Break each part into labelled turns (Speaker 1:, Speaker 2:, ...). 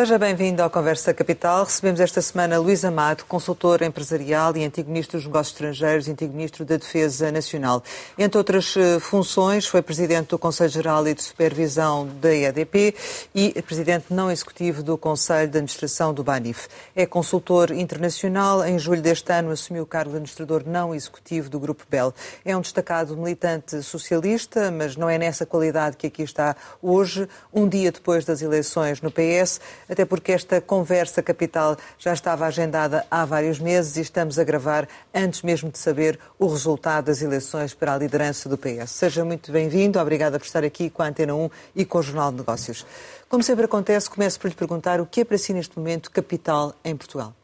Speaker 1: Seja bem-vindo ao Conversa Capital. Recebemos esta semana Luís Amado, consultor empresarial e antigo ministro dos Negócios Estrangeiros e antigo ministro da Defesa Nacional. Entre outras eh, funções, foi presidente do Conselho Geral e de Supervisão da EDP e presidente não executivo do Conselho de Administração do BANIF. É consultor internacional. Em julho deste ano assumiu o cargo de administrador não executivo do Grupo Bell. É um destacado militante socialista, mas não é nessa qualidade que aqui está hoje, um dia depois das eleições no PS até porque esta conversa capital já estava agendada há vários meses e estamos a gravar antes mesmo de saber o resultado das eleições para a liderança do PS. Seja muito bem-vindo, obrigada por estar aqui com a Antena 1 e com o Jornal de Negócios. Como sempre acontece, começo por lhe perguntar o que é para si neste momento capital em Portugal?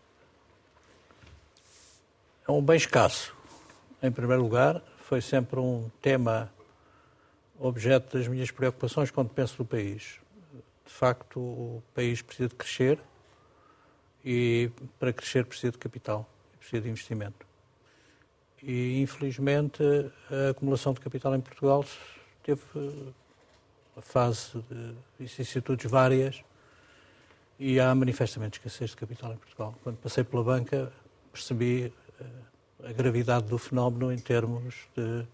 Speaker 2: É um bem escasso. Em primeiro lugar, foi sempre um tema objeto das minhas preocupações quando penso no país de facto, o país precisa de crescer e para crescer precisa de capital, precisa de investimento. E, infelizmente, a acumulação de capital em Portugal teve uma fase de vicissitudes várias e há manifestamente escassez de capital em Portugal. Quando passei pela banca, percebi eh, a gravidade do fenómeno em termos de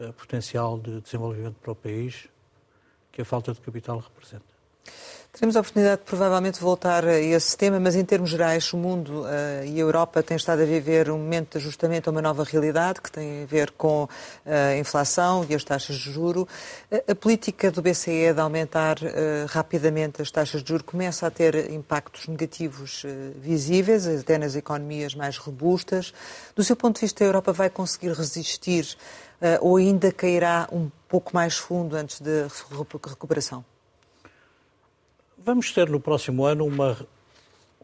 Speaker 2: eh, potencial de desenvolvimento para o país que a falta de capital representa.
Speaker 1: Teremos a oportunidade de provavelmente voltar a esse tema, mas em termos gerais, o mundo uh, e a Europa têm estado a viver um momento de ajustamento a uma nova realidade que tem a ver com eh, a inflação e as taxas de juro. A, a política do BCE de aumentar uh, rapidamente as taxas de juro começa a ter impactos negativos uh, visíveis, até nas economias mais robustas. Do seu ponto de vista, a Europa vai conseguir resistir ou ainda cairá um pouco mais fundo antes da recuperação?
Speaker 2: Vamos ter no próximo ano uma,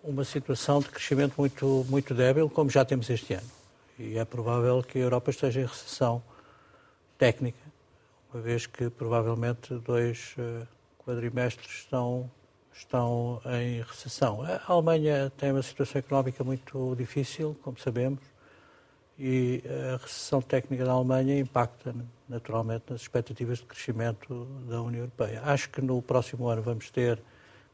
Speaker 2: uma situação de crescimento muito, muito débil, como já temos este ano. E é provável que a Europa esteja em recessão técnica, uma vez que provavelmente dois uh, quadrimestres estão, estão em recessão. A Alemanha tem uma situação económica muito difícil, como sabemos, e a recessão técnica da Alemanha impacta naturalmente nas expectativas de crescimento da União Europeia. Acho que no próximo ano vamos ter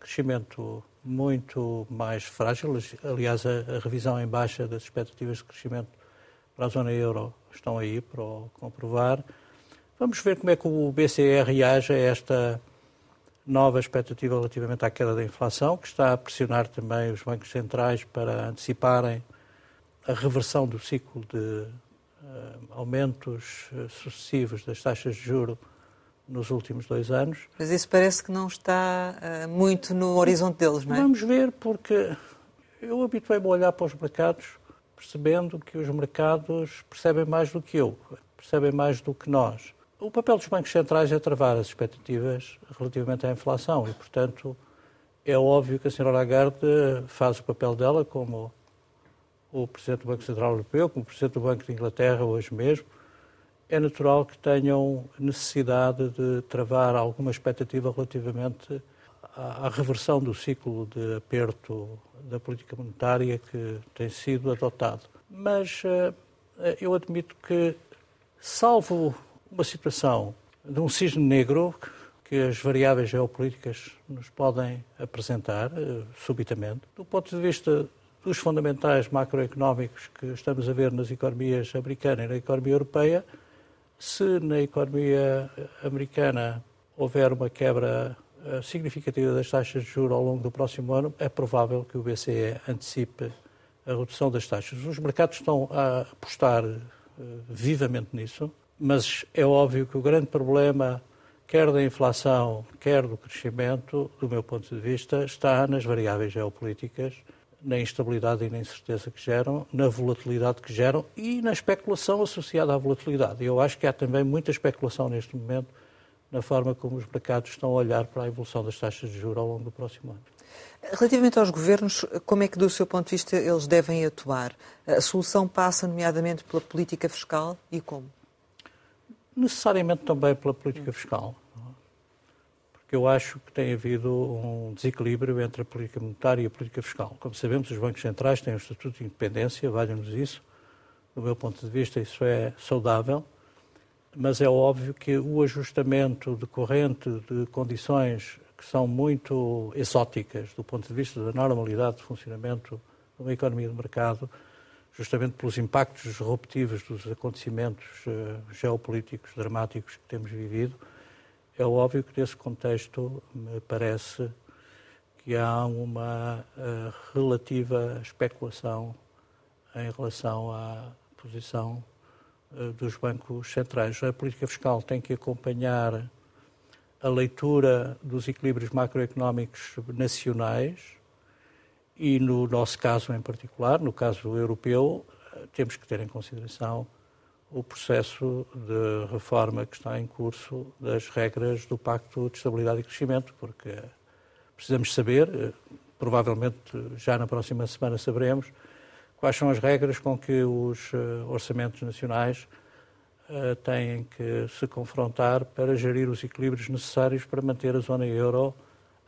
Speaker 2: crescimento muito mais frágil. Aliás, a, a, revisão em baixa das expectativas de crescimento para a zona euro estão aí para comprovar. Vamos ver como é que o BCE reage a esta nova expectativa relativamente à queda da inflação, que está a pressionar também os bancos centrais para anteciparem a reversão do ciclo de uh, aumentos uh, sucessivos das taxas de juro nos últimos dois anos.
Speaker 1: Mas isso parece que não está uh, muito no horizonte deles, não é?
Speaker 2: Vamos ver, porque eu habituei-me a olhar para os mercados percebendo que os mercados percebem mais do que eu, percebem mais do que nós. O papel dos bancos centrais é travar as expectativas relativamente à inflação e, portanto, é óbvio que a senhora Lagarde faz o papel dela como o Presidente do Banco Central Europeu, como o Presidente do Banco de Inglaterra hoje mesmo, é natural que tenham necessidade de travar alguma expectativa relativamente à, reversão do ciclo de aperto da política monetária que tem sido adotado. Mas uh, eu admito que, salvo uma situação de um cisne negro que as variáveis geopolíticas nos podem apresentar uh, subitamente, do ponto de vista dos fundamentais macroeconómicos que estamos a ver nas economias americana e na economia europeia, se na economia americana houver uma quebra eh, significativa das taxas de juros ao longo do próximo ano, é provável que o BCE antecipe a redução das taxas. Os mercados estão a apostar uh, vivamente nisso, mas é óbvio que o grande problema, quer da inflação, quer do crescimento, do meu ponto de vista, está nas variáveis geopolíticas na instabilidade e na incerteza que geram, na volatilidade que geram e na especulação associada à volatilidade. Eu acho que há também muita especulação neste momento na forma como os mercados estão a olhar para a evolução das taxas de juros ao longo do próximo ano.
Speaker 1: Relativamente aos governos, como é que, do seu ponto de vista, eles devem atuar? A solução passa, nomeadamente, pela política fiscal e como?
Speaker 2: Necessariamente também pela política fiscal porque eu acho que tem havido um desequilíbrio entre a política monetária e a política fiscal. Como sabemos, os bancos centrais têm um estatuto de independência, valham-nos isso. Do meu ponto de vista, isso é saudável, mas é óbvio que o ajustamento decorrente de condições que são muito exóticas do ponto de vista da normalidade de funcionamento de uma economia de mercado, justamente pelos impactos disruptivos dos acontecimentos uh, geopolíticos dramáticos que temos vivido, é óbvio que nesse contexto me parece que há uma uh, relativa especulação em relação à posição uh, dos bancos centrais. A política fiscal tem que acompanhar a leitura dos equilíbrios macroeconómicos nacionais e, no nosso caso em particular, no caso europeu, temos que ter em consideração o processo de reforma que está em curso das regras do Pacto de Estabilidade e Crescimento, porque precisamos saber, provavelmente já na próxima semana saberemos, quais são as regras com que os eh, orçamentos nacionais uh, têm que se confrontar para gerir os equilíbrios necessários para manter a zona euro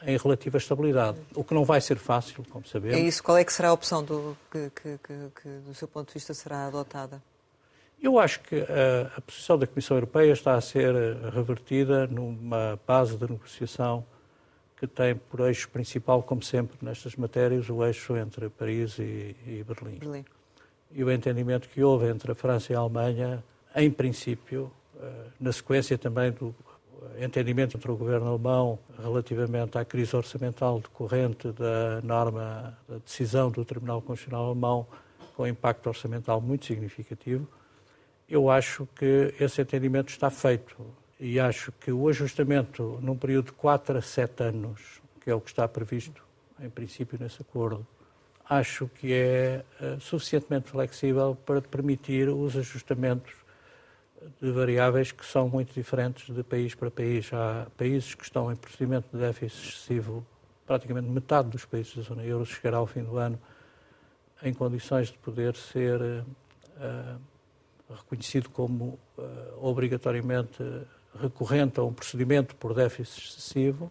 Speaker 2: em relativa estabilidade, o que não vai ser fácil, como sabemos.
Speaker 1: É isso. Qual é que será a opção do, que, que, que, que do seu ponto de vista, será adotada?
Speaker 2: Eu acho que a, a, posição da Comissão Europeia está a ser revertida numa base de negociação que tem por eixo principal, como sempre nestas matérias, o eixo entre Paris e, e Berlim. Berlim. E o entendimento que houve entre a França e a Alemanha em princípio, eh, na sequência também do entendimento entre o governo alemão relativamente à crise orçamental decorrente da norma, da decisão do Tribunal Constitucional Alemão com impacto orçamental muito significativo, eu acho que esse entendimento está feito e acho que o ajustamento num período de 4 a 7 anos, que é o que está previsto em princípio nesse acordo, acho que é eh, suficientemente flexível para permitir os ajustamentos de variáveis que são muito diferentes de país para país. Há países que estão em procedimento de déficit excessivo, praticamente metade dos países da zona euro chegará ao fim do ano em condições de poder ser uh, reconhecido como uh, obrigatoriamente recorrente a um procedimento por déficit excessivo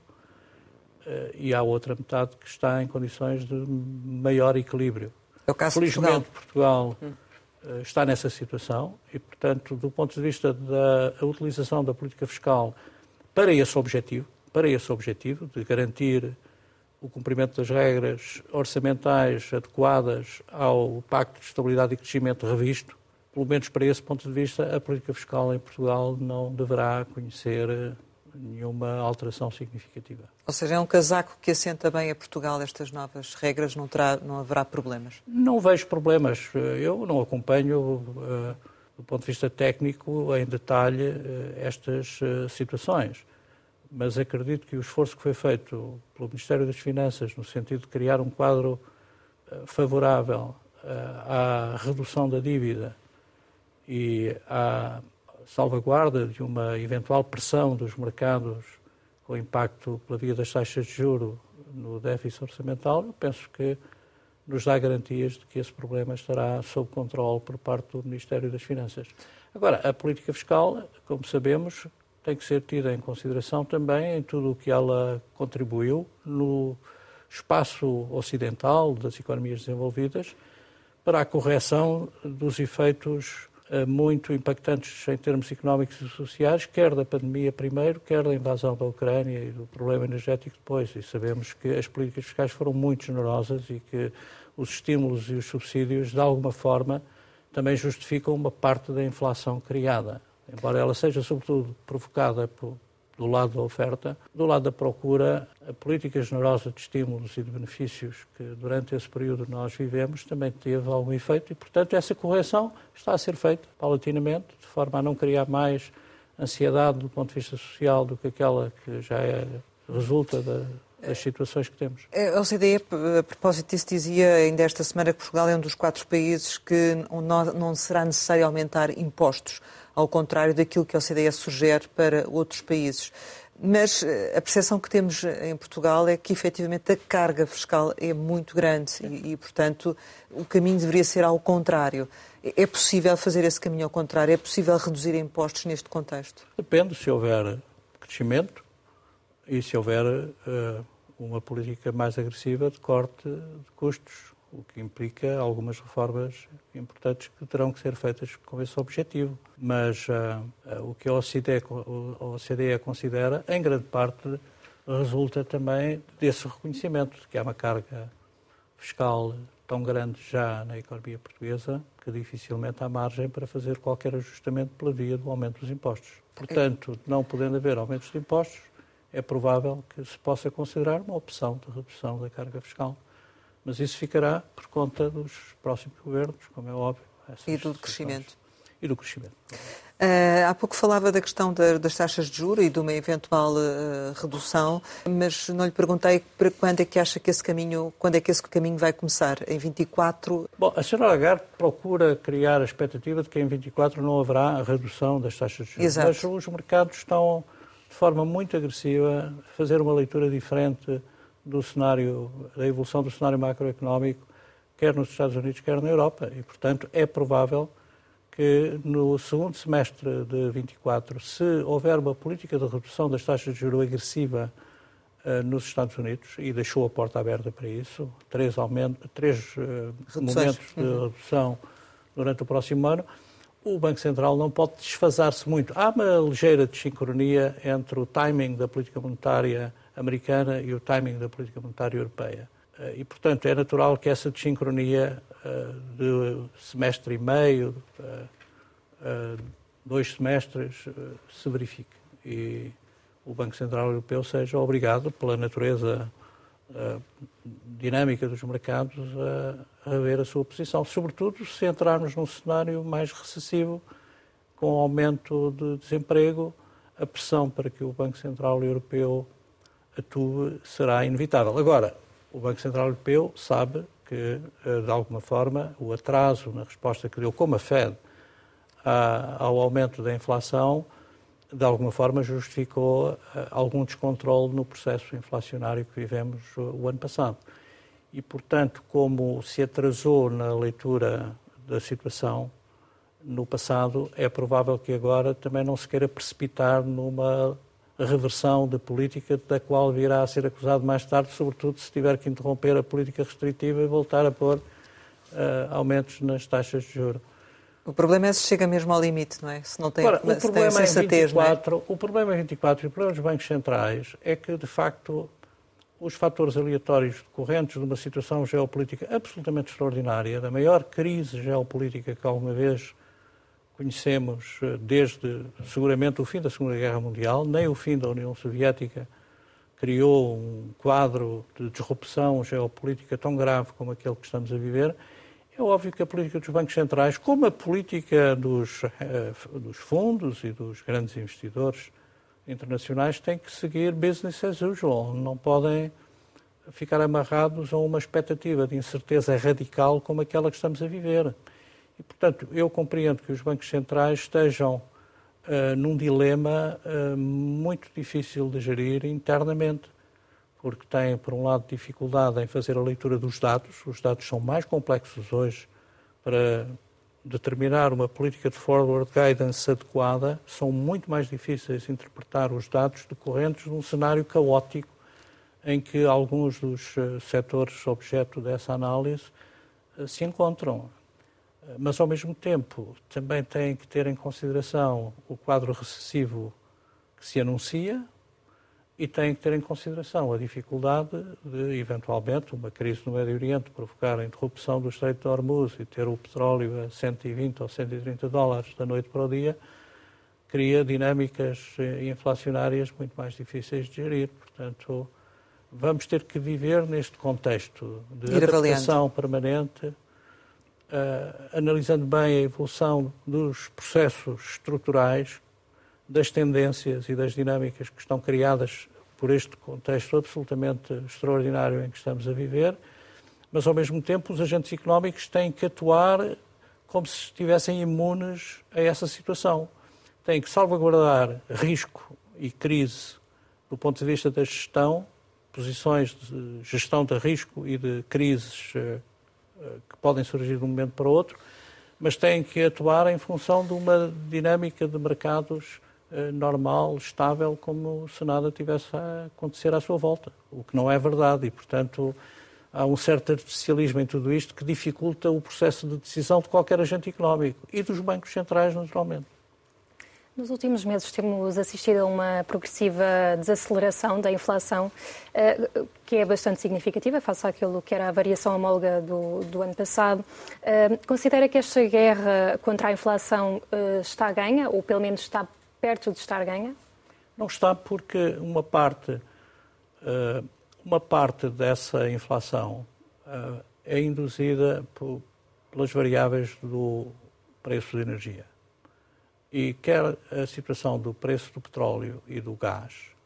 Speaker 2: uh, e há outra metade que está em condições de maior equilíbrio.
Speaker 1: É o caso
Speaker 2: Felizmente,
Speaker 1: de
Speaker 2: Portugal, Portugal hum eh, está nessa situação e, portanto, do ponto de vista da utilização da política fiscal para esse objetivo, para esse objetivo de garantir o cumprimento das regras orçamentais adequadas ao Pacto de Estabilidade e Crescimento revisto, pelo menos para esse ponto de vista, a política fiscal em Portugal não deverá conhecer nenhuma alteração significativa.
Speaker 1: Ou seja, é um casaco que assenta bem a Portugal estas novas regras, não, terá, não haverá problemas?
Speaker 2: Não vejo problemas. Eu não acompanho, uh, do ponto de vista técnico, em detalhe uh, estas situações. Mas acredito que o esforço que foi feito pelo Ministério das Finanças, no sentido de criar um quadro favorável à redução da dívida e à salvaguarda de uma eventual pressão dos mercados com impacto pela via das taxas de juro no déficit orçamental, eu penso que nos dá garantias de que esse problema estará sob controle por parte do Ministério das Finanças. Agora, a política fiscal, como sabemos, tem que ser tida em consideração também em tudo o que ela contribuiu no espaço ocidental das economias desenvolvidas para a correção dos efeitos muito impactantes em termos económicos e sociais, quer da pandemia primeiro, quer da invasão da Ucrânia e do problema energético depois. E sabemos que as políticas fiscais foram muito generosas e que os estímulos e os subsídios, de alguma forma, também justificam uma parte da inflação criada. Embora ela seja, sobretudo, provocada por, do lado da oferta, do lado da procura, a política generosa de estímulos e de benefícios que durante esse período nós vivemos também teve algum efeito e, portanto, essa correção está a ser feita paulatinamente, de forma a não criar mais ansiedade do ponto de vista social do que aquela que já é, resulta da, das situações que temos.
Speaker 1: A OCDE, a propósito disso, dizia ainda esta semana que Portugal é um dos quatro países que não será necessário aumentar impostos ao contrário daquilo que a OCDE sugere para outros países. Mas eh, a percepção que temos em Portugal é que, efetivamente, a carga fiscal é muito grande e, e, portanto, o caminho deveria ser ao contrário. É possível fazer esse caminho ao contrário? É possível reduzir impostos neste contexto?
Speaker 2: Depende se houver crescimento e se houver uh, uma política mais agressiva de corte de custos o que implica algumas reformas importantes que terão que ser feitas com esse objetivo. Mas uh, o que a OCDE, a OCDE considera, em grande parte, resulta também desse reconhecimento de que há uma carga fiscal tão grande já na economia portuguesa que dificilmente há margem para fazer qualquer ajustamento pela via do aumento dos impostos. Portanto, não podendo haver aumentos de impostos, é provável que se possa considerar uma opção de redução da carga fiscal. Mas isso ficará por conta dos próximos governos, como é óbvio.
Speaker 1: E do crescimento.
Speaker 2: E do crescimento.
Speaker 1: Uh, há pouco falava da questão da, das taxas de juros e de uma eventual uh, redução, mas não lhe perguntei para quando é que acha que esse caminho, quando é que esse caminho vai começar? Em 24?
Speaker 2: Bom, a senhora Lagarde procura criar a expectativa de que em 24 não haverá redução das taxas de juros.
Speaker 1: Exato.
Speaker 2: Mas os mercados estão de forma muito agressiva a fazer uma leitura diferente do cenário, da evolução do cenário macroeconómico, quer nos Estados Unidos, quer na Europa. E, portanto, é provável que no segundo semestre de 24, se houver uma política de redução das taxas de juros agressiva uh, nos Estados Unidos, e deixou a porta aberta para isso, três, aumento, três uh, momentos de uhum. redução durante o próximo ano, o Banco Central não pode desfasar-se muito. Há uma ligeira desincronia entre o timing da política monetária americana e o timing da política monetária europeia. Eh, e, portanto, é natural que essa desincronia uh, de semestre e meio, uh, dois semestres, se verifique. E o Banco Central Europeu seja obrigado, pela natureza dinâmica dos mercados, a, a ver a sua posição. Sobretudo se entrarmos num cenário mais recessivo, com aumento de desemprego, a pressão para que o Banco Central Europeu atue será inevitável. Agora, o Banco Central Europeu sabe que, eh, de alguma forma, o atraso na resposta que deu, como a Fed, ao aumento da inflação, de alguma forma justificou eh, algum descontrole no processo inflacionário que vivemos o ano passado. E, portanto, como se atrasou na leitura da situação no passado, é provável que agora também não se queira precipitar numa reversão de política da qual virá a ser acusado mais tarde, sobretudo se tiver que interromper a política restritiva e voltar a pôr uh, aumentos nas taxas de juros.
Speaker 1: O problema é se chega mesmo ao limite, não é? Se não tem,
Speaker 2: Ora, o problema
Speaker 1: tem sensatez,
Speaker 2: 24,
Speaker 1: não é?
Speaker 2: O problema em 24 e o problema dos bancos centrais é que, de facto, os fatores aleatórios decorrentes de uma situação geopolítica absolutamente extraordinária, da maior crise geopolítica que alguma vez conhecemos eh, desde seguramente o fim da Segunda Guerra Mundial, nem o fim da União Soviética criou um quadro de disrupção geopolítica tão grave como aquele que estamos a viver. É óbvio que a política dos bancos centrais, como a política dos, eh, dos fundos e dos grandes investidores internacionais, tem que seguir business as usual. Não podem ficar amarrados a uma expectativa de incerteza radical como aquela que estamos a viver. E, portanto, eu compreendo que os bancos centrais estejam uh, num dilema uh, muito difícil de gerir internamente, porque têm, por um lado, dificuldade em fazer a leitura dos dados. Os dados são mais complexos hoje para determinar uma política de forward guidance adequada. São muito mais difíceis interpretar os dados decorrentes de um cenário caótico em que alguns dos uh, setores objeto dessa análise se encontram mas ao mesmo tempo também tem que ter em consideração o quadro recessivo que se anuncia e tem que ter em consideração a dificuldade de, eventualmente, uma crise no Médio Oriente provocar a interrupção do Estreito de Hormuz e ter o petróleo a 120 ou 130 dólares da noite para o dia, cria dinâmicas eh, inflacionárias muito mais difíceis de gerir. Portanto, vamos ter que viver neste contexto de adaptação permanente analisando bem a evolução dos processos estruturais, das tendências e das dinâmicas que estão criadas por este contexto absolutamente extraordinário em que estamos a viver, mas ao mesmo tempo os agentes económicos têm que atuar como se estivessem imunes a essa situação. Têm que salvaguardar risco e crise do ponto de vista da gestão, posições de gestão de risco e de crises eh, que podem surgir de um momento para outro, mas têm que atuar em função de uma dinâmica de mercados eh, normal, estável, como se nada tivesse a acontecer à sua volta, o que não é verdade e, portanto, há um certo artificialismo em tudo isto que dificulta o processo de decisão de qualquer agente económico e dos bancos centrais, naturalmente.
Speaker 3: Nos últimos meses temos assistido a uma progressiva desaceleração da inflação, eh, que é bastante significativa face àquilo que era a variação homóloga do, do ano passado. Eh, considera que esta guerra contra a inflação eh, está ganha, ou pelo menos está perto de estar ganha?
Speaker 2: Não está porque uma parte, uma parte dessa inflação é induzida pelas variáveis do preço de energia e quer a situação do preço do petróleo e do gás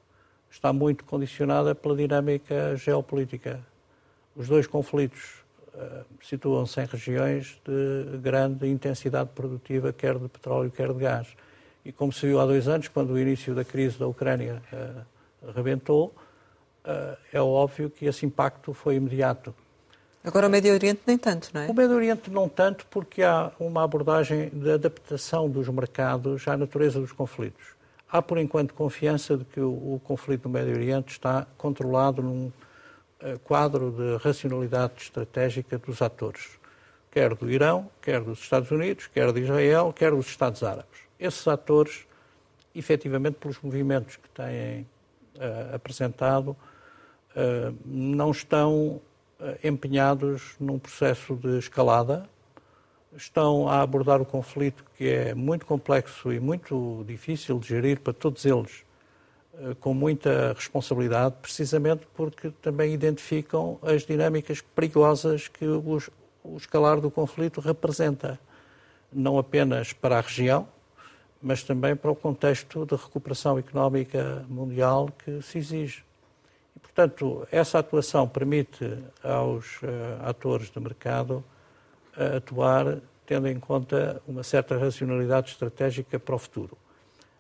Speaker 2: está muito condicionada pela dinâmica geopolítica. Os dois conflitos uh, situam-se em regiões de grande intensidade produtiva, quer de petróleo, quer de gás. E como se viu há dois anos, quando o início da crise da Ucrânia uh, rebentou, uh, é óbvio que esse impacto foi imediato.
Speaker 1: Agora o Médio Oriente nem tanto, não é?
Speaker 2: O Médio Oriente não tanto porque há uma abordagem de adaptação dos mercados à natureza dos conflitos. Há, por enquanto, confiança de que o, o conflito no Médio Oriente está controlado num uh, quadro de racionalidade estratégica dos atores, quer do Irão, quer dos Estados Unidos, quer de Israel, quer dos Estados Árabes. Esses atores, efetivamente, pelos movimentos que têm uh, apresentado, uh, não estão empenhados num processo de escalada, estão a abordar o conflito que é muito complexo e muito difícil de gerir para todos eles, eh, com muita responsabilidade, precisamente porque também identificam as dinâmicas perigosas que o escalar do conflito representa, não apenas para a região, mas também para o contexto de recuperação económica mundial que se exige. E, portanto, essa atuação permite aos uh, atores de mercado uh, atuar tendo em conta uma certa racionalidade estratégica para o futuro.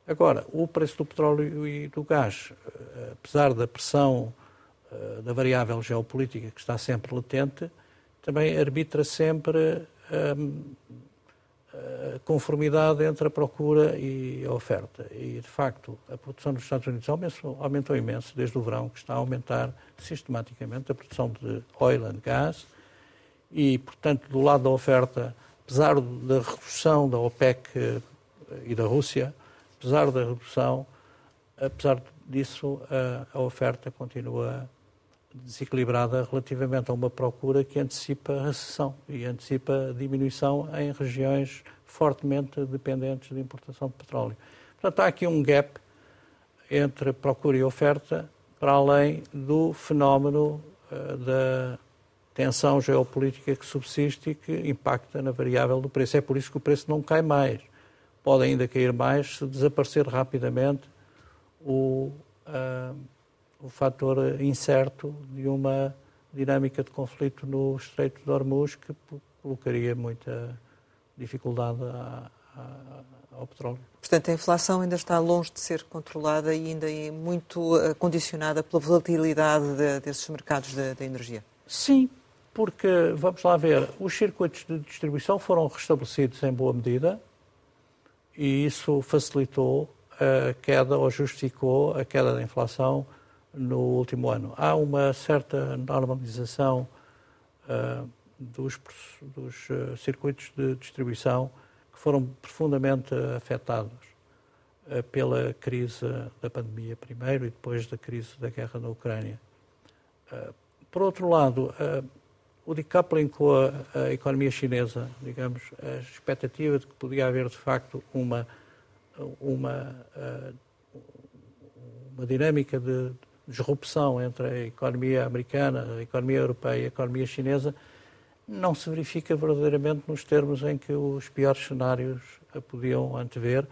Speaker 2: Agora, o preço do petróleo e do gás, uh, apesar da pressão da variável geopolítica que está sempre latente, também arbitra sempre conformidade entre a procura e a oferta. E, de facto, a produção dos Estados Unidos aumentou, aumentou imenso desde o verão, que está a aumentar sistematicamente a produção de oil and gas. E, portanto, do lado da oferta, apesar da redução da OPEC eh, e da Rússia, apesar da redução, apesar disso, a, a oferta continua desequilibrada relativamente a uma procura que antecipa a recessão e antecipa a diminuição em regiões fortemente dependentes de importação de petróleo. Portanto, há aqui um gap entre procura e oferta para além do fenómeno uh, da tensão geopolítica que subsiste e que impacta na variável do preço. É por isso que o preço não cai mais. Pode ainda cair mais se desaparecer rapidamente o, uh, o fator incerto de uma dinâmica de conflito no Estreito de Hormuz que colocaria muita dificuldade ao petróleo.
Speaker 1: Portanto, a inflação ainda está longe de ser controlada e ainda é muito eh, condicionada pela volatilidade de, desses mercados da energia.
Speaker 2: Sim, porque, vamos lá ver, os circuitos de distribuição foram restabelecidos em boa medida e isso facilitou a queda ou justificou a queda da inflação no último ano. Há uma certa normalização uh, dos, dos uh, circuitos de distribuição que foram profundamente afetados uh, pela crise da pandemia primeiro e depois da crise da guerra na Ucrânia. por outro lado, o decoupling com a, a, economia chinesa, digamos, a expectativa de que podia haver de facto uma, uma, uma dinâmica de disrupção entre a economia americana, a economia europeia e a economia chinesa não se verifica verdadeiramente nos termos em que os piores cenários podiam antever,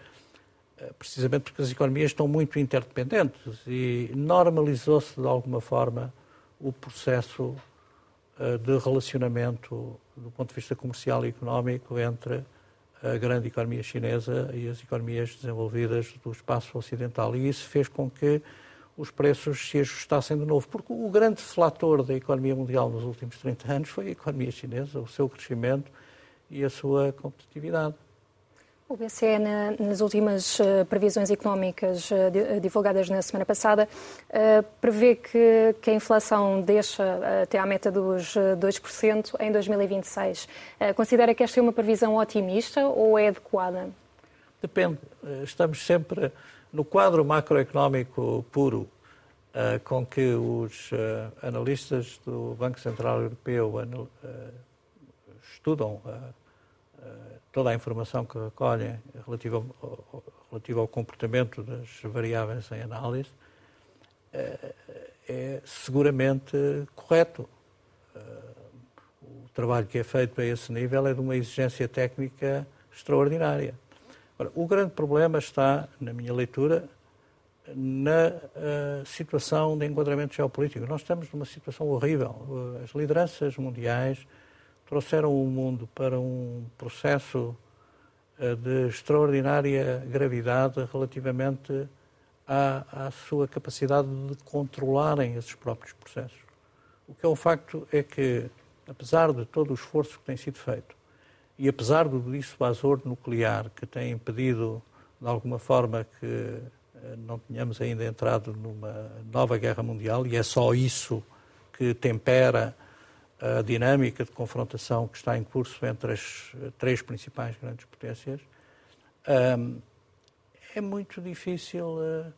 Speaker 2: eh, precisamente porque as economias estão muito interdependentes e normalizou-se de alguma forma o processo eh, de relacionamento do ponto de vista comercial e económico entre a grande economia chinesa e as economias desenvolvidas do espaço ocidental. E isso fez com que os preços se ajustassem de novo. Porque o grande fator da economia mundial nos últimos 30 anos foi a economia chinesa, o seu crescimento e a sua competitividade.
Speaker 3: O BCE, nas últimas eh, previsões económicas eh, eh, divulgadas na semana passada, prevê que, a inflação deixa até à meta dos 2% em 2026. Considera que esta é uma previsão otimista ou é adequada?
Speaker 2: Depende. Estamos sempre no quadro macroeconómico puro uh, com que os uh, analistas do Banco Central Europeu uh, estudam toda a informação que recolhem ao, relativa ao comportamento das variáveis em análise, é seguramente correto. O trabalho que é feito a esse nível é de uma exigência técnica extraordinária. Ora, o grande problema está, na minha leitura, na uh, situação de enquadramento geopolítico. Nós estamos numa situação horrível. As lideranças mundiais trouxeram o mundo para um processo uh, de extraordinária gravidade relativamente à, à, sua capacidade de controlarem esses próprios processos. O que é um facto é que, apesar de todo o esforço que tem sido feito, e apesar do dissuasor nuclear que tem impedido, de alguma forma, que eh, não tínhamos ainda entrado numa nova guerra mundial, e é só isso que tempera a dinâmica de confrontação que está em curso entre as três principais grandes potências, é muito difícil eh,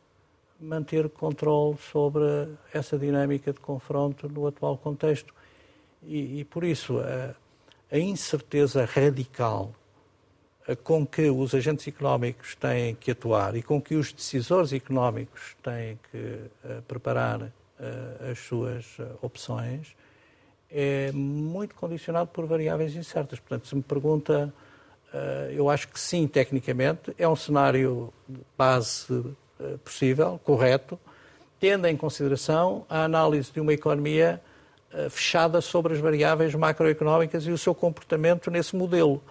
Speaker 2: manter controle sobre essa dinâmica de confronto no atual contexto. E, e por isso, a, incerteza radical com que os agentes económicos têm que atuar e com que os decisores económicos têm que uh, preparar uh, as suas opções é muito condicionado por variáveis incertas. Portanto, se me pergunta, eu acho que sim, tecnicamente, é um cenário base possível, correto, tendo em consideração a análise de uma economia fechada sobre as variáveis macroeconómicas e o seu comportamento nesse modelo.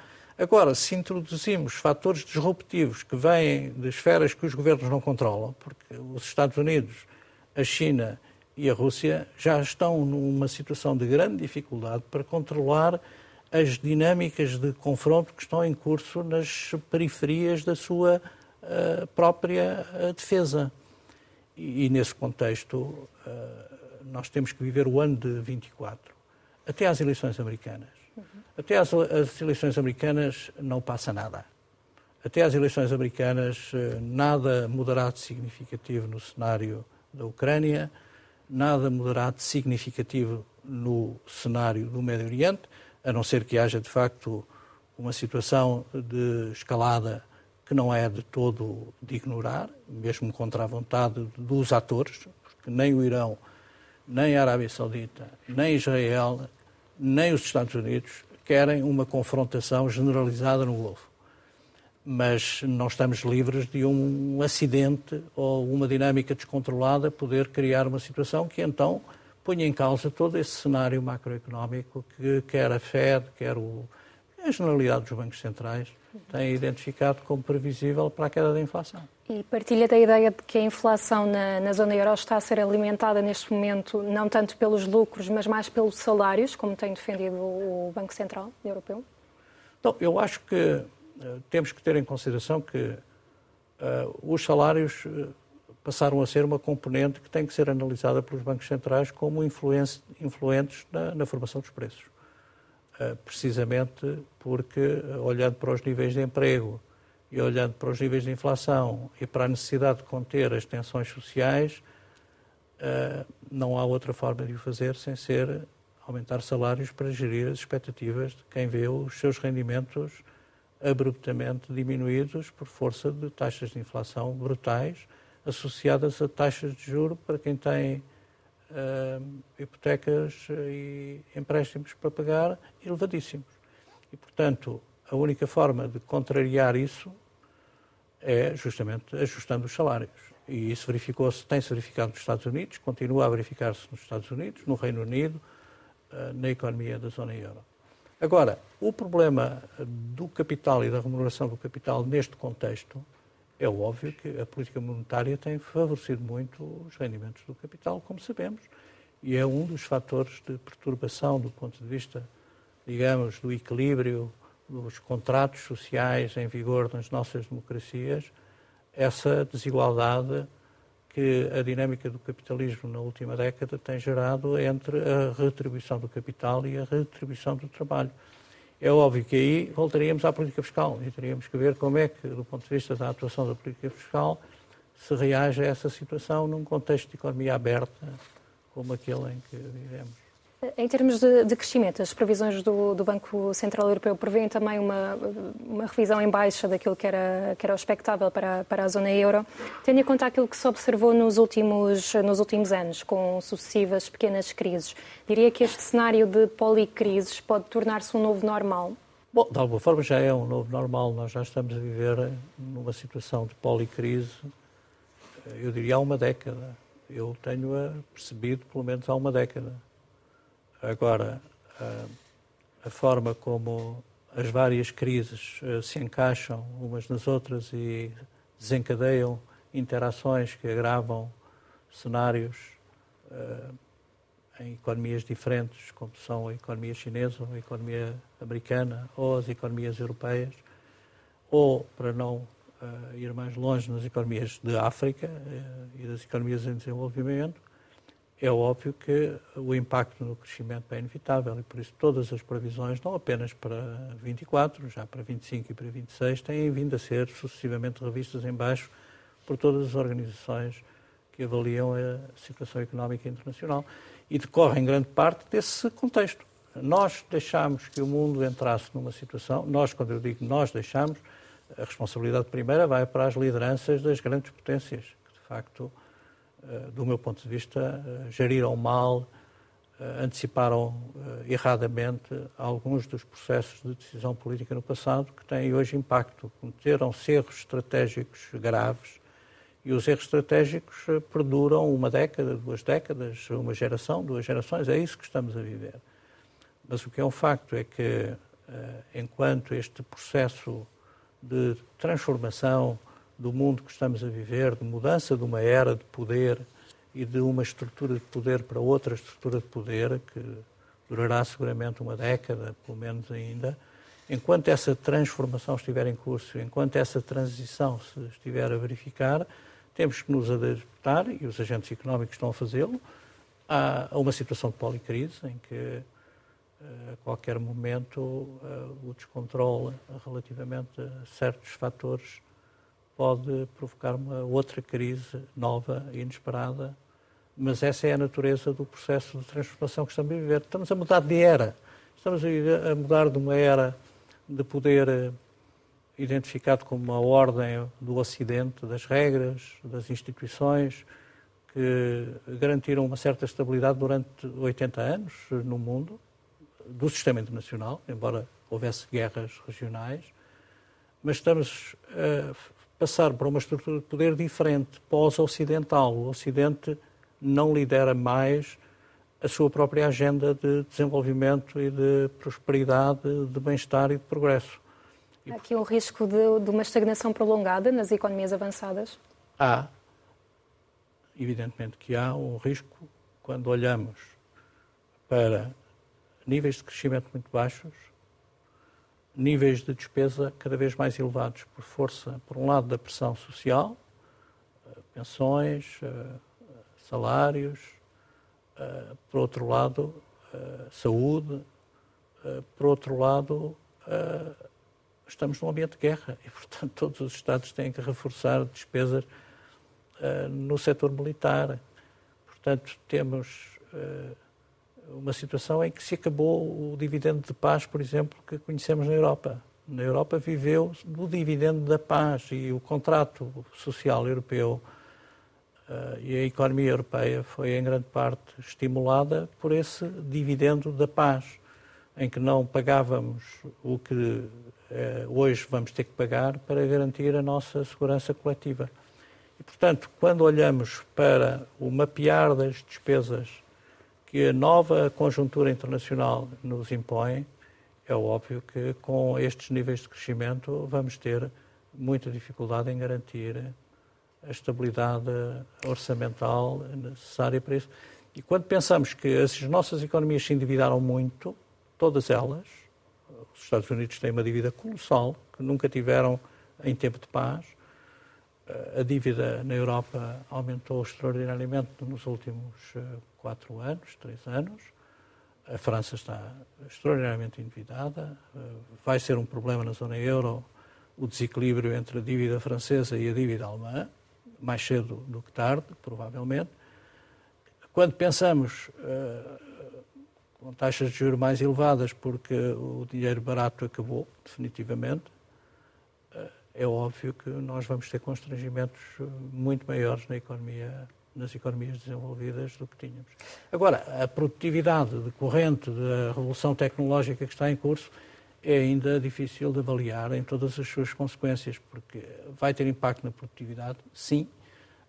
Speaker 2: Agora, se introduzimos fatores disruptivos que vêm de esferas que os governos não controlam, porque os Estados Unidos, a China e a Rússia já estão numa situação de grande dificuldade para controlar as dinâmicas de confronto que estão em curso nas periferias da sua uh, própria uh, defesa. E, e, nesse contexto, uh, nós temos que viver o ano de 24, até às eleições americanas até às, às eleições americanas não passa nada. Até às eleições americanas eh, nada mudará de significativo no cenário da Ucrânia, nada mudará de significativo no cenário do Médio Oriente, a não ser que haja de facto uma situação de escalada que não é de todo de ignorar, mesmo contra a vontade dos atores, porque nem o Irão, nem a Arábia Saudita, nem Israel, nem os Estados Unidos querem uma confrontação generalizada no Golfo. Mas não estamos livres de um acidente ou uma dinâmica descontrolada poder criar uma situação que então ponha em causa todo esse cenário macroeconómico que quer a Fed, quer o, a generalidade dos bancos centrais têm identificado como previsível para a queda da inflação.
Speaker 3: E partilha da ideia de que a inflação na, na, zona euro está a ser alimentada neste momento não tanto pelos lucros, mas mais pelos salários, como tem defendido o Banco Central Europeu?
Speaker 2: Então, eu acho que uh, temos que ter em consideração que uh, os salários uh, passaram a ser uma componente que tem que ser analisada pelos bancos centrais como influentes na, na formação dos preços. precisamente porque, olhando para os níveis de emprego, e olhando para os níveis de inflação e para a necessidade de conter as tensões sociais, eh, não há outra forma de o fazer sem ser aumentar salários para gerir as expectativas de quem vê os seus rendimentos abruptamente diminuídos por força de taxas de inflação brutais associadas a taxas de juro para quem tem uh, hipotecas e empréstimos para pagar elevadíssimos. E, portanto, a única forma de contrariar isso é justamente ajustando os salários. E isso verificou-se, tem-se verificado nos Estados Unidos, continua a verificar-se nos Estados Unidos, no Reino Unido, eh, na economia da zona euro. Agora, o problema do capital e da remuneração do capital neste contexto é óbvio que a política monetária tem favorecido muito os rendimentos do capital, como sabemos, e é um dos fatores de perturbação do ponto de vista, digamos, do equilíbrio dos contratos sociais em vigor nas nossas democracias, essa desigualdade que a dinâmica do capitalismo na última década tem gerado entre a retribuição do capital e a retribuição do trabalho. é óbvio que aí voltaríamos à política fiscal e teríamos que ver como é que, do ponto de vista da atuação da política fiscal, se reage a essa situação num contexto de economia aberta como aquele em que vivemos.
Speaker 3: Em termos de, de crescimento, as previsões do, do, Banco Central Europeu prevêem também uma, uma revisão em baixa daquilo que era, que era expectável para, para a zona euro, tendo em conta aquilo que se observou nos últimos, nos últimos anos, com sucessivas pequenas crises. Diria que este cenário de policrises pode tornar-se um novo normal?
Speaker 2: Bom, de alguma forma já é um novo normal. Nós já estamos a viver numa situação de policrise, eu diria há uma década. Eu tenho-a percebido pelo menos há uma década Agora, a forma como as várias crises eh, se encaixam umas nas outras e desencadeiam interações que agravam cenários eh, em economias diferentes, como são a economia chinesa, a economia americana ou as economias europeias, ou, para não uh, ir mais longe, nas economias de África e das economias em desenvolvimento, é óbvio que o impacto no crescimento é inevitável e por isso todas as previsões, não apenas para 24, já para 25 e para 26, têm vindo a ser sucessivamente revistas em baixo por todas as organizações que avaliam a situação económica internacional e decorre em grande parte desse contexto. Nós deixamos que o mundo entrasse numa situação, nós, quando eu digo nós deixamos, a responsabilidade primeira vai para as lideranças das grandes potências, que de facto do meu ponto de vista, eh, geriram mal, eh, anteciparam erradamente alguns dos processos de decisão política no passado que têm hoje impacto. Cometeram-se erros estratégicos graves e os erros estratégicos perduram uma década, duas décadas, uma geração, duas gerações. É isso que estamos a viver. Mas o que é um facto é que, enquanto este processo de transformação do mundo que estamos a viver, de mudança de uma era de poder e de uma estrutura de poder para outra estrutura de poder, que durará seguramente uma década, pelo menos ainda, enquanto essa transformação estiver em curso, enquanto essa transição se estiver a verificar, temos que nos adaptar, e os agentes económicos estão a fazê-lo, a uma situação de policrise, em que eh, a qualquer momento eh, o descontrole relativamente a certos fatores pode provocar uma outra crise nova e inesperada, mas essa é a natureza do processo de transformação que estamos a viver. Estamos a mudar de era. Estamos a mudar de uma era de poder eh, identificado como uma ordem do Ocidente, das regras, das instituições, que garantiram uma certa estabilidade durante 80 anos no mundo, do sistema internacional, embora houvesse guerras regionais, mas estamos a passar para uma estrutura de poder diferente, pós-ocidental. O Ocidente não lidera mais a sua própria agenda de desenvolvimento e de prosperidade, de bem-estar e de progresso.
Speaker 3: Há aqui um risco de, de, uma estagnação prolongada nas economias avançadas?
Speaker 2: Há. Evidentemente que há um risco quando olhamos para níveis de crescimento muito baixos, níveis de despesa cada vez mais elevados por força, por um lado, da pressão social, eh, pensões, eh, salários, eh, por outro lado, saúde, por outro lado, estamos num ambiente de guerra e, portanto, todos os Estados têm que reforçar despesas no setor militar. Portanto, temos uma situação em que se acabou o dividendo de paz, por exemplo, que conhecemos na Europa. Na Europa viveu do dividendo da paz e o contrato social europeu uh, e a economia europeia foi em grande parte estimulada por esse dividendo da paz, em que não pagávamos o que uh, hoje vamos ter que pagar para garantir a nossa segurança coletiva. E, portanto, quando olhamos para o mapear das despesas que a nova conjuntura internacional nos impõe, é óbvio que com estes níveis de crescimento vamos ter muita dificuldade em garantir a estabilidade orçamental necessária para isso. E quando pensamos que as nossas economias se endividaram muito, todas elas, os Estados Unidos têm uma dívida colossal, que nunca tiveram em tempo de paz, a dívida na Europa aumentou extraordinariamente nos últimos eh, quatro anos, três anos. a França está extraordinariamente endividada, vai ser um problema na zona euro o desequilíbrio entre a dívida francesa e a dívida alemã, mais cedo do que tarde, provavelmente. Quando pensamos com taxas de juros mais elevadas, porque o dinheiro barato acabou, definitivamente, é óbvio que nós vamos ter constrangimentos muito maiores na economia, nas economias desenvolvidas do que tínhamos. Agora, a produtividade decorrente da revolução tecnológica que está em curso é ainda difícil de avaliar em todas as suas consequências, porque vai ter impacto na produtividade, sim,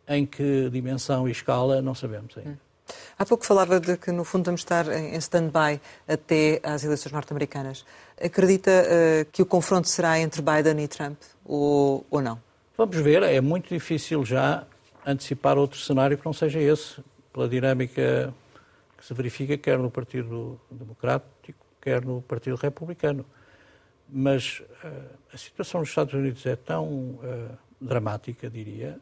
Speaker 2: em que dimensão e escala não sabemos ainda.
Speaker 1: Há pouco falava de que, no fundo, vamos estar em stand-by até às eleições norte-americanas. Acredita uh, que o confronto será entre Biden e Trump ou, ou não?
Speaker 2: Vamos ver. É muito difícil já antecipar outro cenário que não seja esse, pela dinâmica que se verifica quer no Partido Democrático, quer no Partido Republicano. Mas uh, a situação nos Estados Unidos é tão uh, dramática, diria,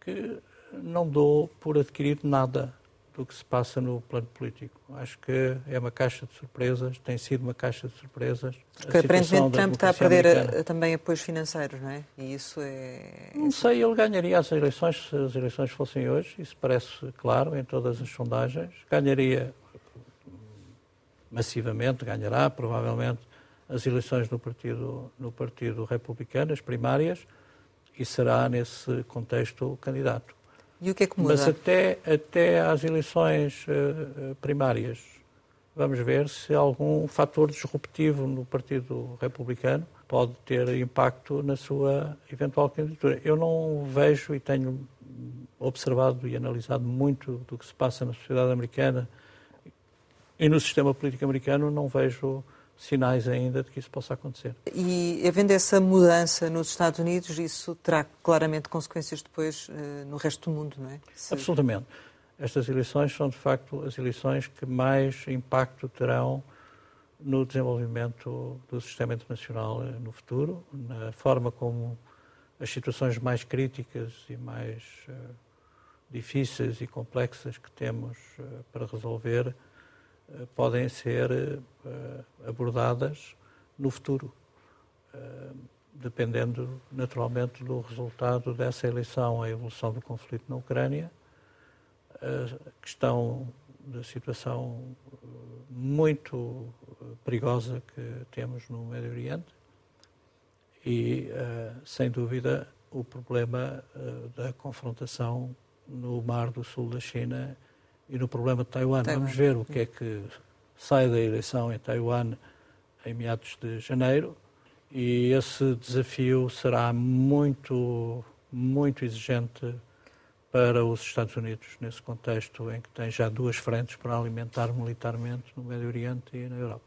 Speaker 2: que não dou por adquirido nada do que se passa no plano político. Acho que é uma caixa de surpresas, tem sido uma caixa de surpresas.
Speaker 1: Porque aparentemente Trump está a perder a, também apoios financeiros, não é? E isso é.
Speaker 2: Não sei, ele ganharia as eleições se as eleições fossem hoje, isso parece claro em todas as sondagens. Ganharia massivamente, ganhará provavelmente as eleições no Partido, no partido Republicano, as primárias, e será nesse contexto candidato.
Speaker 1: E o que é que muda?
Speaker 2: Mas até, até às eleições uh, primárias, vamos ver se algum fator disruptivo no Partido Republicano pode ter impacto na sua eventual candidatura. Eu não vejo e tenho observado e analisado muito do que se passa na sociedade americana e no sistema político americano, não vejo sinais ainda de que isso possa acontecer.
Speaker 1: E havendo essa mudança nos Estados Unidos, isso terá claramente consequências depois uh, no resto do mundo, não é?
Speaker 2: Se... Absolutamente. Estas eleições são, de facto, as eleições que mais impacto terão no desenvolvimento do sistema internacional eh, no futuro, na forma como as situações mais críticas e mais uh, difíceis e complexas que temos uh, para resolver podem ser eh, abordadas no futuro, eh, dependendo naturalmente do resultado dessa eleição, a evolução do conflito na Ucrânia, a questão da situação muito perigosa que temos no Médio Oriente. E, sem dúvida, o problema da confrontação no Mar do Sul da China e no problema de Taiwan. Taiwan. Vamos ver o que é que sai da eleição em Taiwan em meados de janeiro e esse desafio será muito, muito exigente para os Estados Unidos, nesse contexto em que tem já duas frentes para alimentar militarmente no Médio Oriente e na Europa.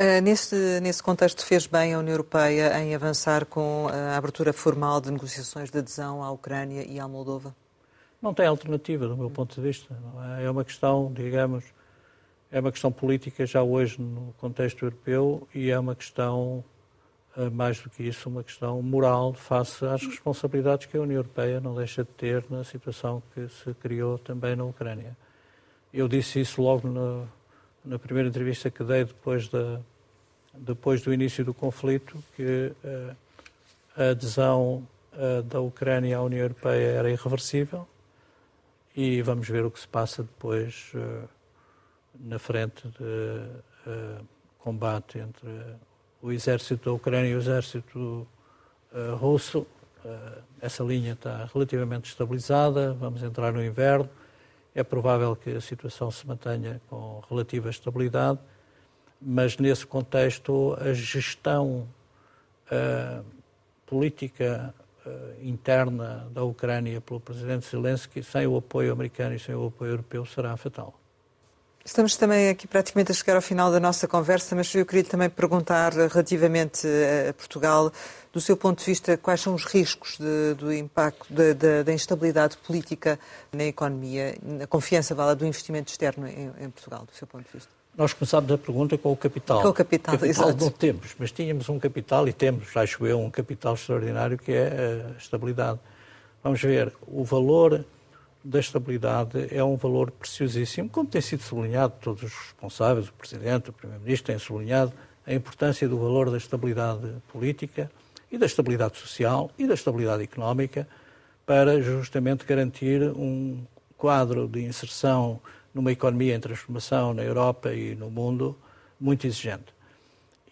Speaker 1: Uh, nesse, nesse contexto, fez bem a União Europeia em avançar com a abertura formal de negociações de adesão à Ucrânia e à Moldova?
Speaker 2: Não tem alternativa, do meu ponto de vista. É? é uma questão, digamos, é uma questão política já hoje no contexto europeu e é uma questão, eh, mais do que isso, uma questão moral face às responsabilidades que a União Europeia não deixa de ter na situação que se criou também na Ucrânia. Eu disse isso logo na, na primeira entrevista que dei depois, da, depois do início do conflito, que uh, a adesão uh, da Ucrânia à União Europeia era irreversível e vamos ver o que se passa depois uh, na frente de uh, combate entre o exército da Ucrânia e o exército uh, russo. essa linha está relativamente estabilizada, vamos entrar no inverno. É provável que a situação se mantenha com relativa estabilidade, mas nesse contexto a gestão política eh, interna da Ucrânia pelo presidente Zelensky, sem o apoio americano e sem o apoio europeu, será fatal.
Speaker 1: Estamos também aqui praticamente a chegar ao final da nossa conversa, mas eu queria também perguntar relativamente a Portugal, do seu ponto de vista, quais são os riscos de, do impacto da instabilidade política na economia, na confiança vala do investimento externo em, em Portugal, do seu ponto de vista?
Speaker 2: Nós começámos a pergunta com o capital.
Speaker 1: Com o capital,
Speaker 2: capital
Speaker 1: exato.
Speaker 2: não temos, mas tínhamos um capital, e temos, acho eu, um capital extraordinário que é a estabilidade. Vamos ver, o valor da estabilidade é um valor preciosíssimo, como tem sido sublinhado, todos os responsáveis, o Presidente, o Primeiro-Ministro, têm sublinhado a importância do valor da estabilidade política e da estabilidade social e da estabilidade económica para justamente garantir um quadro de inserção numa economia em transformação na Europa e no mundo muito exigente.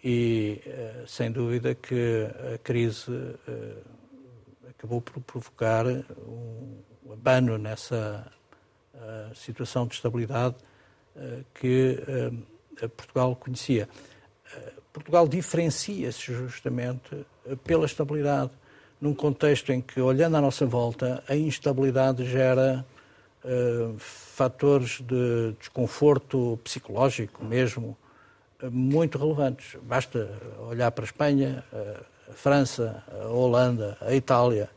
Speaker 2: E, eh, sem dúvida, que a crise eh, acabou por provocar um abano nessa eh, situação de estabilidade que Portugal conhecia. Portugal diferencia-se justamente pela estabilidade, num contexto em que, olhando à nossa volta, a instabilidade gera uh, fatores de desconforto psicológico mesmo uh, muito relevantes. Basta olhar para a Espanha, uh, a França, a Holanda, a Itália,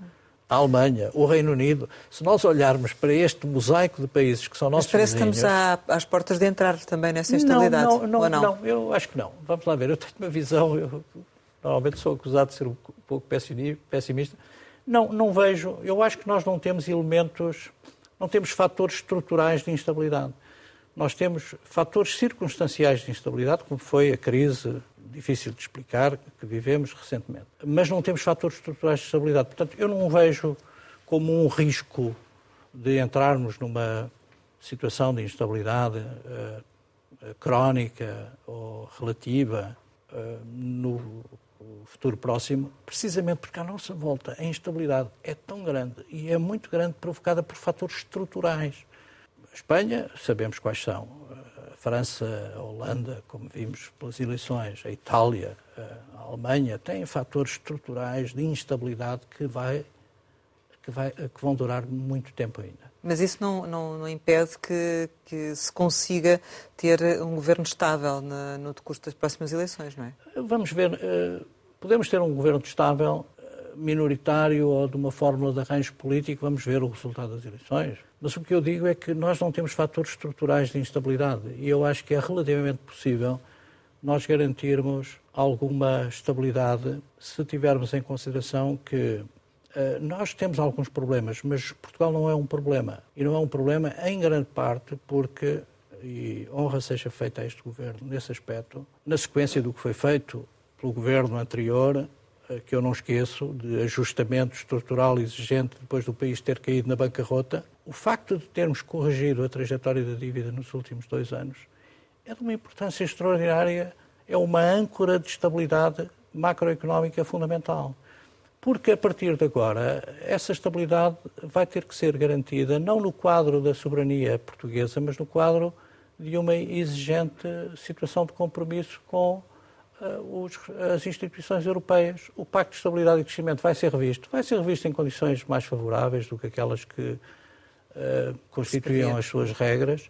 Speaker 2: a Alemanha, o Reino Unido. Se nós olharmos para este mosaico de países que são nossos Mas
Speaker 1: parece
Speaker 2: vizinhos,
Speaker 1: que estamos às portas de entrar também nessa instabilidade,
Speaker 2: não, não,
Speaker 1: não,
Speaker 2: não, não, eu acho que não. Vamos lá ver, eu tenho uma visão, eu normalmente sou acusado de ser um pouco pessimista. Não, não vejo, eu acho que nós não temos elementos não temos fatores estruturais de instabilidade. Nós temos fatores circunstanciais de instabilidade, como foi a crise difícil de explicar que vivemos recentemente. Mas não temos fatores estruturais de estabilidade. Portanto, eu não vejo como um risco de entrarmos numa situação de instabilidade uh, crónica ou relativa uh, no futuro próximo, precisamente porque a nossa volta a instabilidade é tão grande e é muito grande provocada por fatores estruturais. A Espanha, sabemos quais são. A França, a Holanda, como vimos pelas eleições, a Itália, a Alemanha, têm fatores estruturais de instabilidade que, vai, que, vai, que vão durar muito tempo ainda.
Speaker 1: Mas isso não, não, não impede que, que, se consiga ter um governo estável no, no decurso das próximas eleições, não é?
Speaker 2: Vamos ver. Eh, podemos ter um governo estável, eh, minoritário ou de uma fórmula de arranjo político, vamos ver o resultado das eleições. Mas o que eu digo é que nós não temos fatores estruturais de instabilidade e eu acho que é relativamente possível nós garantirmos alguma estabilidade se tivermos em consideração que eh, nós temos alguns problemas, mas Portugal não é um problema. E não é um problema em grande parte porque, e honra seja feita a este governo nesse aspecto, na sequência do que foi feito pelo governo anterior, eh, que eu não esqueço, de ajustamento estrutural exigente depois do país ter caído na bancarrota, o facto de termos corrigido a trajetória da dívida nos últimos dois anos é de uma importância extraordinária, é uma âncora de estabilidade macroeconómica fundamental. Porque a partir de agora, essa estabilidade vai ter que ser garantida não no quadro da soberania portuguesa, mas no quadro de uma exigente situação de compromisso com uh, os, as instituições europeias. O Pacto de Estabilidade e Crescimento vai ser revisto. Vai ser revisto em condições mais favoráveis do que aquelas que uh, constituíam as suas regras,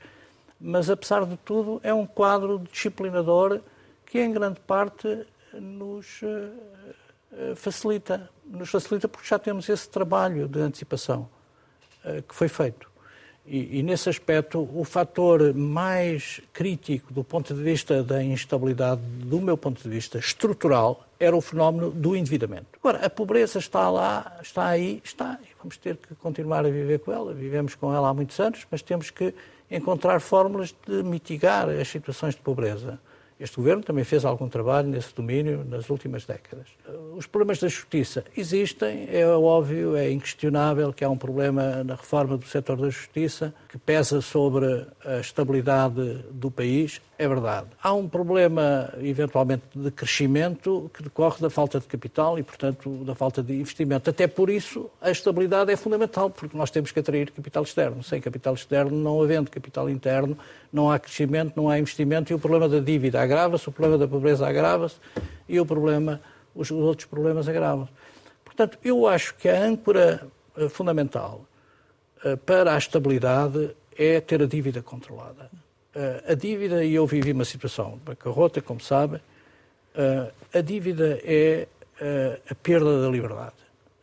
Speaker 2: mas, apesar de tudo, é um quadro disciplinador que, em grande parte, nos. Uh, facilita, nos facilita porque já temos esse trabalho de antecipação uh, que foi feito. E, e, nesse aspecto, o fator mais crítico do ponto de vista da instabilidade, do meu ponto de vista estrutural, era o fenómeno do endividamento. Agora, a pobreza está lá, está aí, está, e vamos ter que continuar a viver com ela. Vivemos com ela há muitos anos, mas temos que encontrar fórmulas de mitigar as situações de pobreza. Este governo também fez algum trabalho nesse domínio nas últimas décadas. Os problemas da justiça existem, é óbvio, é inquestionável que há um problema na reforma do setor da justiça que pesa sobre a estabilidade do país, é verdade. Há um problema, eventualmente, de crescimento que decorre da falta de capital e, portanto, da falta de investimento. Até por isso, a estabilidade é fundamental, porque nós temos que atrair capital externo. Sem capital externo, não havendo capital interno, não há crescimento, não há investimento e o problema da dívida agrava-se, o problema da pobreza agrava-se e o problema, os outros problemas agravam-se. Portanto, eu acho que a âncora eh, fundamental eh, para a estabilidade é ter a dívida controlada. Eh, a dívida, e eu vivi uma situação de bancarrota, como sabem, a dívida é a perda da liberdade,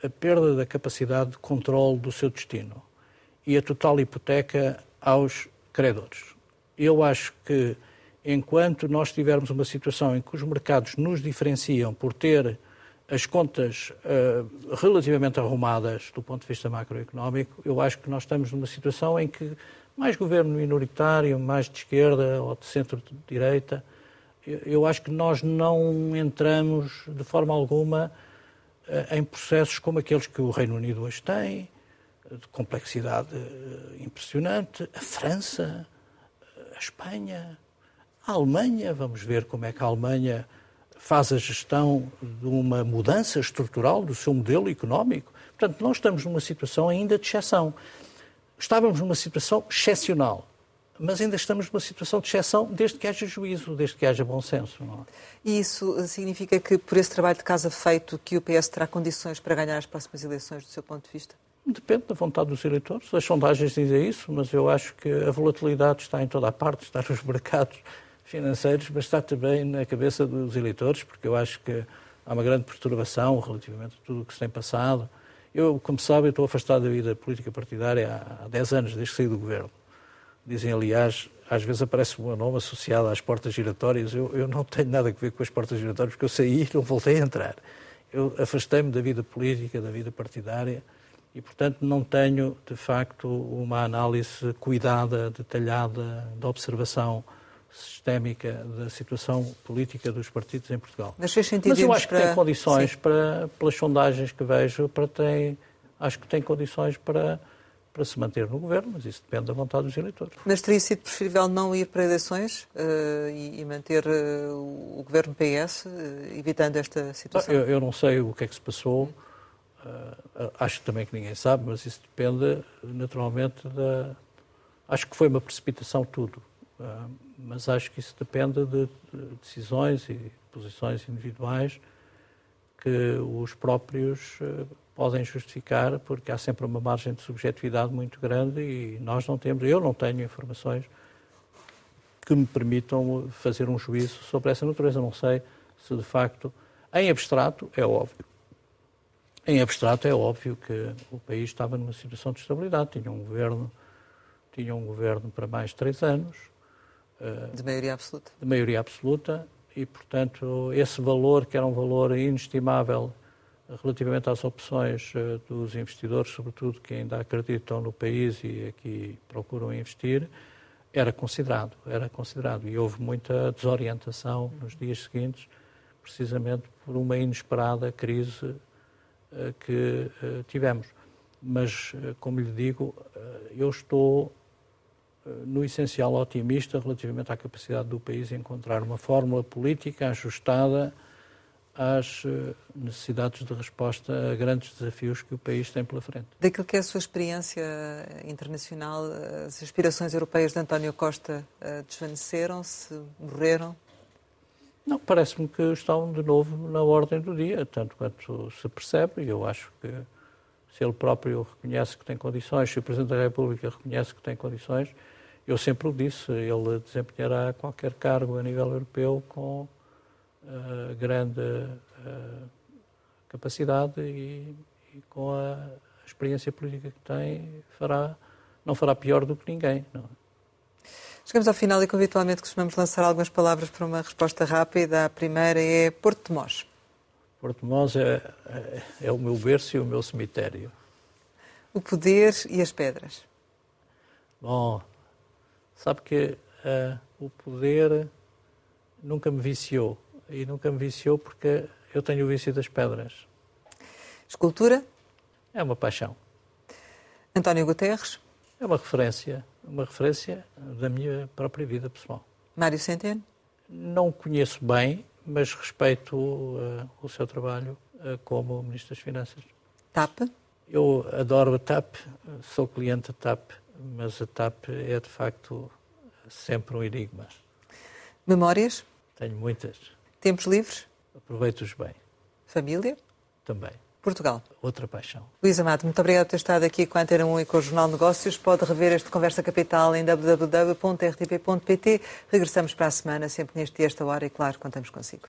Speaker 2: a perda da capacidade de controle do seu destino e a total hipoteca aos credores. Eu acho que enquanto nós tivermos uma situação em que os mercados nos diferenciam por ter as contas uh, relativamente arrumadas do ponto de vista macroeconómico, eu acho que nós estamos numa situação em que mais governo minoritário, mais de esquerda ou de centro-direita, eu acho que nós não entramos de forma alguma uh, em processos como aqueles que o Reino Unido hoje tem, de complexidade uh, impressionante, a França, a Espanha, a Alemanha, vamos ver como é que a Alemanha faz a gestão de uma mudança estrutural do seu modelo económico. Portanto, nós estamos numa situação ainda de exceção. Estávamos numa situação excepcional, mas ainda estamos numa situação de exceção desde que haja juízo, desde que haja bom senso. Não é?
Speaker 1: E isso significa que, por esse trabalho de casa feito, que o PS terá condições para ganhar as próximas eleições, do seu ponto de vista?
Speaker 2: Depende da vontade dos eleitores. As sondagens dizem isso, mas eu acho que a volatilidade está em toda a parte, está nos mercados financeiros, mas está também na cabeça dos eleitores, porque eu acho que há uma grande perturbação relativamente a tudo o que se tem passado. Eu, como sabe, estou afastado da vida política partidária há 10 anos, desde que saí do governo. Dizem, aliás, às vezes aparece o meu nome associado às portas giratórias. Eu, eu não tenho nada a ver com as portas giratórias, porque eu saí e não voltei a entrar. Eu afastei-me da vida política, da vida partidária, e, portanto, não tenho, de facto, uma análise cuidada, detalhada, de observação sistémica da situação política dos partidos em Portugal.
Speaker 1: Mas fez sentido
Speaker 2: Mas eu acho que para... tem condições Sim. para, pelas sondagens que vejo, para tem, acho que tem condições para, para se manter no governo, mas isso depende da vontade dos eleitores.
Speaker 1: Mas teria sido preferível não ir para eleições uh, e, e, manter uh, o governo PS, uh, eh, evitando esta situação?
Speaker 2: Eu, eu, não sei o que é que se passou. acho também que ninguém sabe, mas isso depende naturalmente da. Acho que foi uma precipitação tudo mas acho que isso depende de decisões e posições individuais que os próprios eh, podem justificar, porque há sempre uma margem de subjetividade muito grande e nós não temos, eu não tenho informações que me permitam fazer um juízo sobre essa natureza. Não sei se de facto, em abstrato, é óbvio. Em abstrato é óbvio que o país estava numa situação de estabilidade, tinha um governo, tinha um governo para mais três anos,
Speaker 1: de maioria absoluta.
Speaker 2: De maioria absoluta e, portanto, esse valor, que era um valor inestimável relativamente às opções eh, dos investidores, sobretudo que ainda acreditam no país e aqui procuram investir, era considerado, era considerado. E houve muita desorientação nos dias seguintes, precisamente por uma inesperada crise eh, que eh, tivemos. Mas, como lhe digo, eu estou no essencial, otimista relativamente à capacidade do país encontrar uma fórmula política ajustada às eh, necessidades de resposta a grandes desafios que o país tem pela frente.
Speaker 1: Daquilo que é a sua experiência internacional, as aspirações europeias de António Costa eh, desvaneceram-se, morreram?
Speaker 2: Não, parece-me que estão de novo na ordem do dia, tanto quanto se percebe, e eu acho que se ele próprio reconhece que tem condições, se o Presidente da República reconhece que tem condições, eu sempre o disse, ele desempenhará qualquer cargo a nível europeu com uh, grande uh, capacidade e, e, com a experiência política que tem, fará, não fará pior do que ninguém. Não. É?
Speaker 1: Chegamos ao final e, habitualmente, costumamos lançar algumas palavras para uma resposta rápida. A primeira é Porto de Mós.
Speaker 2: Porto de Mós é, é, é o meu berço e o meu cemitério.
Speaker 1: O poder e as pedras.
Speaker 2: Bom, Sabe que uh, o poder nunca me viciou. E nunca me viciou porque eu tenho o vício das pedras.
Speaker 1: Escultura?
Speaker 2: É uma paixão.
Speaker 1: António Guterres?
Speaker 2: É uma referência, uma referência da minha própria vida pessoal.
Speaker 1: Mário Centeno?
Speaker 2: Não conheço bem, mas respeito uh, o seu trabalho uh, como Ministro das Finanças.
Speaker 1: TAP?
Speaker 2: Eu adoro a TAP, sou cliente da TAP mas a TAP é de facto sempre um enigma.
Speaker 1: Memórias?
Speaker 2: Tenho muitas.
Speaker 1: Tempos livres?
Speaker 2: Aproveito-os bem.
Speaker 1: Família?
Speaker 2: Também.
Speaker 1: Portugal.
Speaker 2: Outra paixão.
Speaker 1: Luís Amado, muito obrigado por ter estado aqui com a Antena 1 e com o Jornal Negócios. Pode rever este Conversa Capital em www.rtp.pt. Regressamos para a semana, sempre neste dia, esta hora, e claro, contamos consigo.